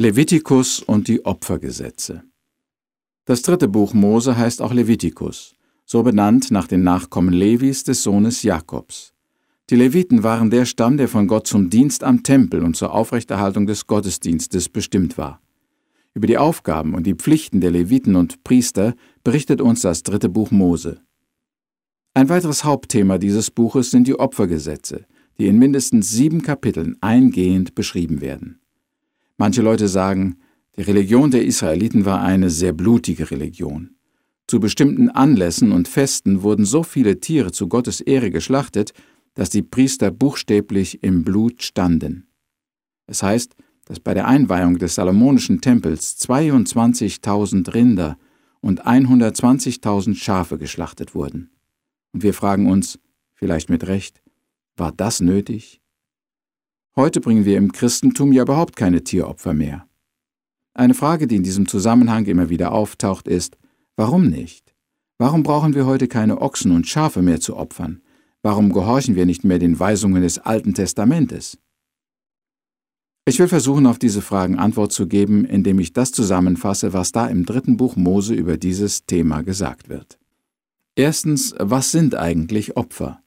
Levitikus und die Opfergesetze. Das dritte Buch Mose heißt auch Levitikus, so benannt nach den Nachkommen Levis des Sohnes Jakobs. Die Leviten waren der Stamm, der von Gott zum Dienst am Tempel und zur Aufrechterhaltung des Gottesdienstes bestimmt war. Über die Aufgaben und die Pflichten der Leviten und Priester berichtet uns das dritte Buch Mose. Ein weiteres Hauptthema dieses Buches sind die Opfergesetze, die in mindestens sieben Kapiteln eingehend beschrieben werden. Manche Leute sagen, die Religion der Israeliten war eine sehr blutige Religion. Zu bestimmten Anlässen und Festen wurden so viele Tiere zu Gottes Ehre geschlachtet, dass die Priester buchstäblich im Blut standen. Es heißt, dass bei der Einweihung des Salomonischen Tempels 22.000 Rinder und 120.000 Schafe geschlachtet wurden. Und wir fragen uns, vielleicht mit Recht, war das nötig? Heute bringen wir im Christentum ja überhaupt keine Tieropfer mehr. Eine Frage, die in diesem Zusammenhang immer wieder auftaucht, ist, warum nicht? Warum brauchen wir heute keine Ochsen und Schafe mehr zu opfern? Warum gehorchen wir nicht mehr den Weisungen des Alten Testamentes? Ich will versuchen, auf diese Fragen Antwort zu geben, indem ich das zusammenfasse, was da im dritten Buch Mose über dieses Thema gesagt wird. Erstens, was sind eigentlich Opfer?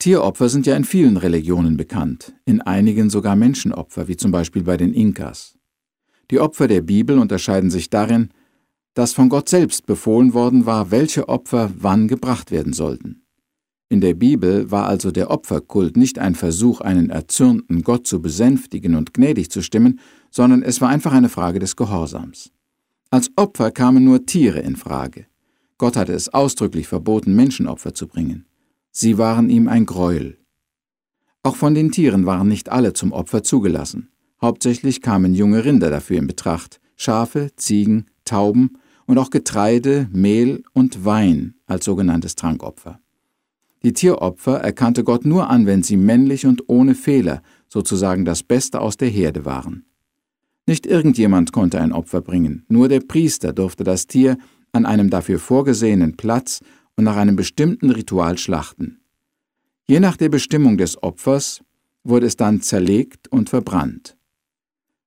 Tieropfer sind ja in vielen Religionen bekannt, in einigen sogar Menschenopfer, wie zum Beispiel bei den Inkas. Die Opfer der Bibel unterscheiden sich darin, dass von Gott selbst befohlen worden war, welche Opfer wann gebracht werden sollten. In der Bibel war also der Opferkult nicht ein Versuch, einen erzürnten Gott zu besänftigen und gnädig zu stimmen, sondern es war einfach eine Frage des Gehorsams. Als Opfer kamen nur Tiere in Frage. Gott hatte es ausdrücklich verboten, Menschenopfer zu bringen. Sie waren ihm ein Greuel. Auch von den Tieren waren nicht alle zum Opfer zugelassen. Hauptsächlich kamen junge Rinder dafür in Betracht, Schafe, Ziegen, Tauben und auch Getreide, Mehl und Wein als sogenanntes Trankopfer. Die Tieropfer erkannte Gott nur an, wenn sie männlich und ohne Fehler, sozusagen das Beste aus der Herde waren. Nicht irgendjemand konnte ein Opfer bringen, nur der Priester durfte das Tier an einem dafür vorgesehenen Platz und nach einem bestimmten Ritual schlachten. Je nach der Bestimmung des Opfers wurde es dann zerlegt und verbrannt.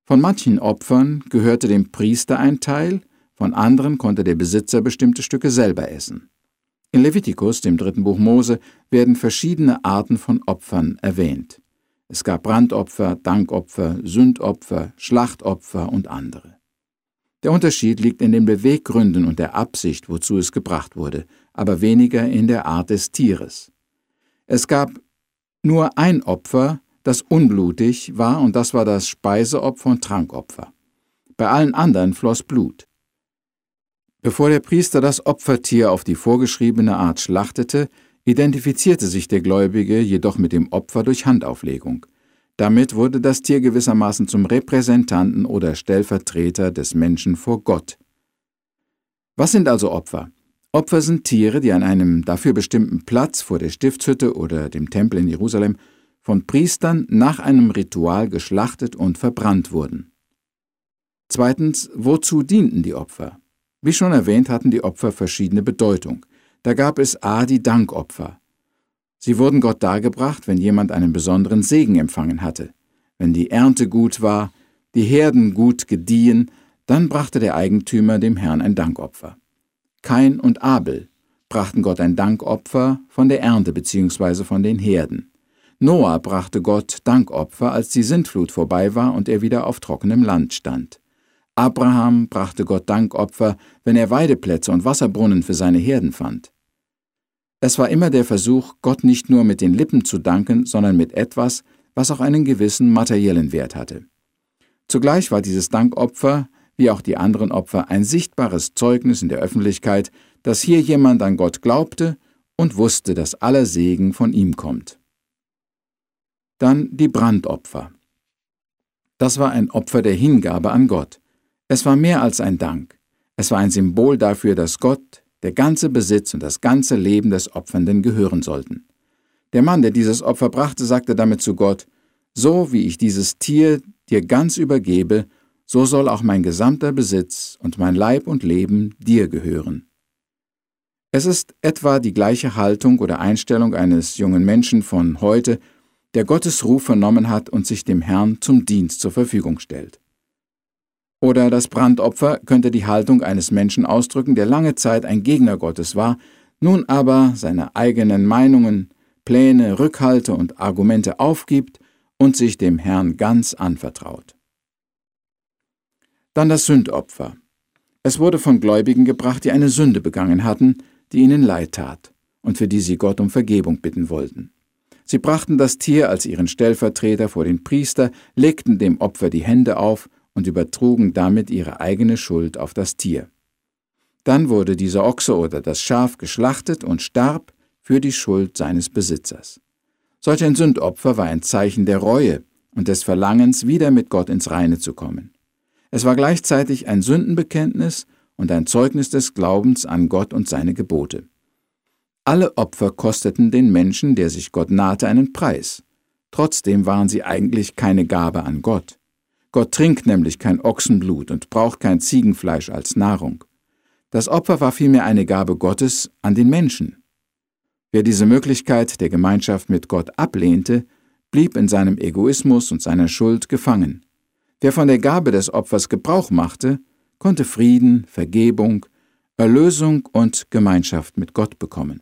Von manchen Opfern gehörte dem Priester ein Teil, von anderen konnte der Besitzer bestimmte Stücke selber essen. In Levitikus, dem dritten Buch Mose, werden verschiedene Arten von Opfern erwähnt. Es gab Brandopfer, Dankopfer, Sündopfer, Schlachtopfer und andere. Der Unterschied liegt in den Beweggründen und der Absicht, wozu es gebracht wurde, aber weniger in der Art des Tieres. Es gab nur ein Opfer, das unblutig war, und das war das Speiseopfer und Trankopfer. Bei allen anderen floss Blut. Bevor der Priester das Opfertier auf die vorgeschriebene Art schlachtete, identifizierte sich der Gläubige jedoch mit dem Opfer durch Handauflegung. Damit wurde das Tier gewissermaßen zum Repräsentanten oder Stellvertreter des Menschen vor Gott. Was sind also Opfer? Opfer sind Tiere, die an einem dafür bestimmten Platz vor der Stiftshütte oder dem Tempel in Jerusalem von Priestern nach einem Ritual geschlachtet und verbrannt wurden. Zweitens, wozu dienten die Opfer? Wie schon erwähnt, hatten die Opfer verschiedene Bedeutung. Da gab es a. die Dankopfer. Sie wurden Gott dargebracht, wenn jemand einen besonderen Segen empfangen hatte. Wenn die Ernte gut war, die Herden gut gediehen, dann brachte der Eigentümer dem Herrn ein Dankopfer. Kain und Abel brachten Gott ein Dankopfer von der Ernte bzw. von den Herden. Noah brachte Gott Dankopfer, als die Sintflut vorbei war und er wieder auf trockenem Land stand. Abraham brachte Gott Dankopfer, wenn er Weideplätze und Wasserbrunnen für seine Herden fand. Es war immer der Versuch, Gott nicht nur mit den Lippen zu danken, sondern mit etwas, was auch einen gewissen materiellen Wert hatte. Zugleich war dieses Dankopfer, wie auch die anderen Opfer, ein sichtbares Zeugnis in der Öffentlichkeit, dass hier jemand an Gott glaubte und wusste, dass aller Segen von ihm kommt. Dann die Brandopfer. Das war ein Opfer der Hingabe an Gott. Es war mehr als ein Dank. Es war ein Symbol dafür, dass Gott, der ganze Besitz und das ganze Leben des Opfernden gehören sollten. Der Mann, der dieses Opfer brachte, sagte damit zu Gott, So wie ich dieses Tier dir ganz übergebe, so soll auch mein gesamter Besitz und mein Leib und Leben dir gehören. Es ist etwa die gleiche Haltung oder Einstellung eines jungen Menschen von heute, der Gottes Ruf vernommen hat und sich dem Herrn zum Dienst zur Verfügung stellt. Oder das Brandopfer könnte die Haltung eines Menschen ausdrücken, der lange Zeit ein Gegner Gottes war, nun aber seine eigenen Meinungen, Pläne, Rückhalte und Argumente aufgibt und sich dem Herrn ganz anvertraut. Dann das Sündopfer. Es wurde von Gläubigen gebracht, die eine Sünde begangen hatten, die ihnen leid tat und für die sie Gott um Vergebung bitten wollten. Sie brachten das Tier als ihren Stellvertreter vor den Priester, legten dem Opfer die Hände auf und übertrugen damit ihre eigene Schuld auf das Tier. Dann wurde dieser Ochse oder das Schaf geschlachtet und starb für die Schuld seines Besitzers. Solch ein Sündopfer war ein Zeichen der Reue und des Verlangens, wieder mit Gott ins Reine zu kommen. Es war gleichzeitig ein Sündenbekenntnis und ein Zeugnis des Glaubens an Gott und seine Gebote. Alle Opfer kosteten den Menschen, der sich Gott nahte, einen Preis. Trotzdem waren sie eigentlich keine Gabe an Gott. Gott trinkt nämlich kein Ochsenblut und braucht kein Ziegenfleisch als Nahrung. Das Opfer war vielmehr eine Gabe Gottes an den Menschen. Wer diese Möglichkeit der Gemeinschaft mit Gott ablehnte, blieb in seinem Egoismus und seiner Schuld gefangen. Wer von der Gabe des Opfers Gebrauch machte, konnte Frieden, Vergebung, Erlösung und Gemeinschaft mit Gott bekommen.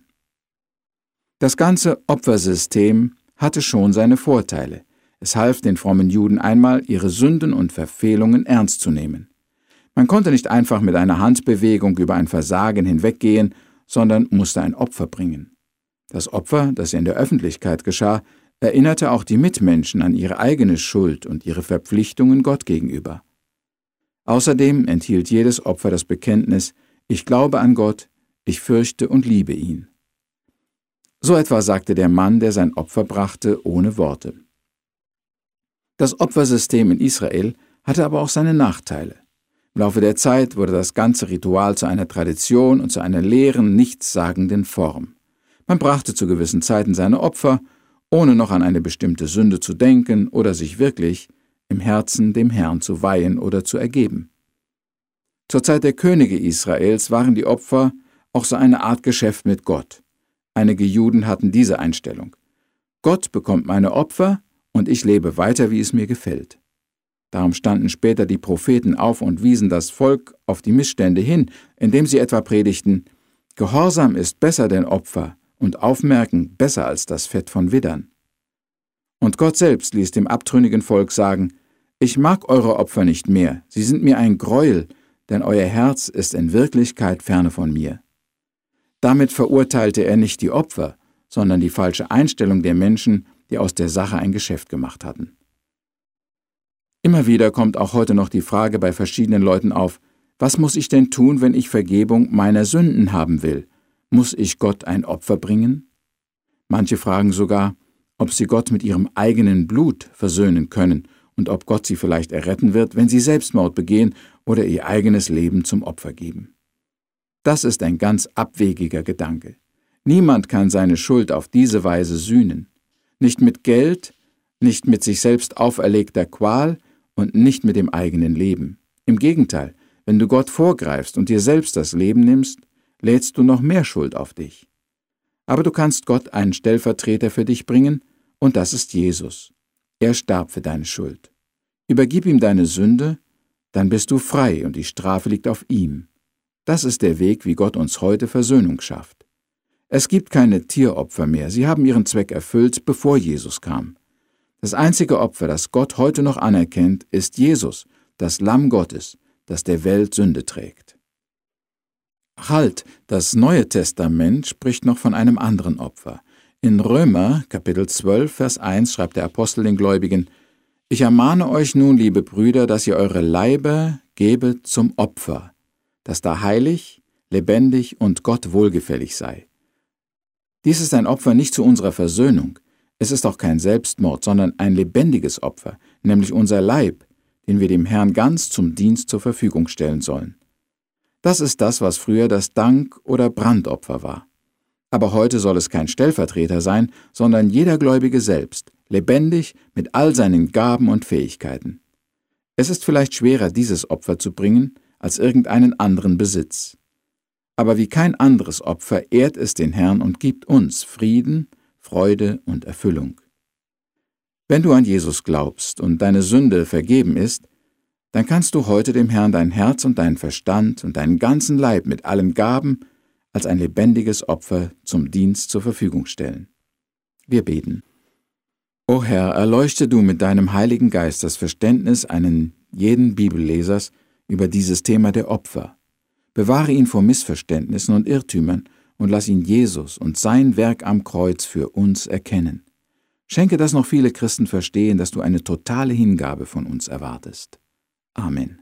Das ganze Opfersystem hatte schon seine Vorteile. Es half den frommen Juden einmal, ihre Sünden und Verfehlungen ernst zu nehmen. Man konnte nicht einfach mit einer Handbewegung über ein Versagen hinweggehen, sondern musste ein Opfer bringen. Das Opfer, das in der Öffentlichkeit geschah, erinnerte auch die Mitmenschen an ihre eigene Schuld und ihre Verpflichtungen Gott gegenüber. Außerdem enthielt jedes Opfer das Bekenntnis, ich glaube an Gott, ich fürchte und liebe ihn. So etwa sagte der Mann, der sein Opfer brachte, ohne Worte. Das Opfersystem in Israel hatte aber auch seine Nachteile. Im Laufe der Zeit wurde das ganze Ritual zu einer Tradition und zu einer leeren, nichtssagenden Form. Man brachte zu gewissen Zeiten seine Opfer, ohne noch an eine bestimmte Sünde zu denken oder sich wirklich im Herzen dem Herrn zu weihen oder zu ergeben. Zur Zeit der Könige Israels waren die Opfer auch so eine Art Geschäft mit Gott. Einige Juden hatten diese Einstellung. Gott bekommt meine Opfer, und ich lebe weiter, wie es mir gefällt. Darum standen später die Propheten auf und wiesen das Volk auf die Missstände hin, indem sie etwa predigten, Gehorsam ist besser denn Opfer und Aufmerken besser als das Fett von Widdern. Und Gott selbst ließ dem abtrünnigen Volk sagen, Ich mag eure Opfer nicht mehr, sie sind mir ein Greuel, denn euer Herz ist in Wirklichkeit ferne von mir. Damit verurteilte er nicht die Opfer, sondern die falsche Einstellung der Menschen die aus der Sache ein Geschäft gemacht hatten. Immer wieder kommt auch heute noch die Frage bei verschiedenen Leuten auf, was muss ich denn tun, wenn ich Vergebung meiner Sünden haben will? Muss ich Gott ein Opfer bringen? Manche fragen sogar, ob sie Gott mit ihrem eigenen Blut versöhnen können und ob Gott sie vielleicht erretten wird, wenn sie Selbstmord begehen oder ihr eigenes Leben zum Opfer geben. Das ist ein ganz abwegiger Gedanke. Niemand kann seine Schuld auf diese Weise sühnen nicht mit Geld, nicht mit sich selbst auferlegter Qual und nicht mit dem eigenen Leben. Im Gegenteil, wenn du Gott vorgreifst und dir selbst das Leben nimmst, lädst du noch mehr Schuld auf dich. Aber du kannst Gott einen Stellvertreter für dich bringen, und das ist Jesus. Er starb für deine Schuld. Übergib ihm deine Sünde, dann bist du frei und die Strafe liegt auf ihm. Das ist der Weg, wie Gott uns heute Versöhnung schafft. Es gibt keine Tieropfer mehr, sie haben ihren Zweck erfüllt, bevor Jesus kam. Das einzige Opfer, das Gott heute noch anerkennt, ist Jesus, das Lamm Gottes, das der Welt Sünde trägt. Halt, das Neue Testament spricht noch von einem anderen Opfer. In Römer Kapitel 12, Vers 1 schreibt der Apostel den Gläubigen, Ich ermahne euch nun, liebe Brüder, dass ihr eure Leiber gebet zum Opfer, das da heilig, lebendig und Gott wohlgefällig sei. Dies ist ein Opfer nicht zu unserer Versöhnung. Es ist auch kein Selbstmord, sondern ein lebendiges Opfer, nämlich unser Leib, den wir dem Herrn ganz zum Dienst zur Verfügung stellen sollen. Das ist das, was früher das Dank- oder Brandopfer war. Aber heute soll es kein Stellvertreter sein, sondern jeder Gläubige selbst, lebendig mit all seinen Gaben und Fähigkeiten. Es ist vielleicht schwerer, dieses Opfer zu bringen, als irgendeinen anderen Besitz aber wie kein anderes Opfer ehrt es den Herrn und gibt uns Frieden, Freude und Erfüllung. Wenn du an Jesus glaubst und deine Sünde vergeben ist, dann kannst du heute dem Herrn dein Herz und deinen Verstand und deinen ganzen Leib mit allen Gaben als ein lebendiges Opfer zum Dienst zur Verfügung stellen. Wir beten. O Herr, erleuchte du mit deinem Heiligen Geist das Verständnis einen jeden Bibellesers über dieses Thema der Opfer. Bewahre ihn vor Missverständnissen und Irrtümern und lass ihn Jesus und sein Werk am Kreuz für uns erkennen. Schenke, dass noch viele Christen verstehen, dass du eine totale Hingabe von uns erwartest. Amen.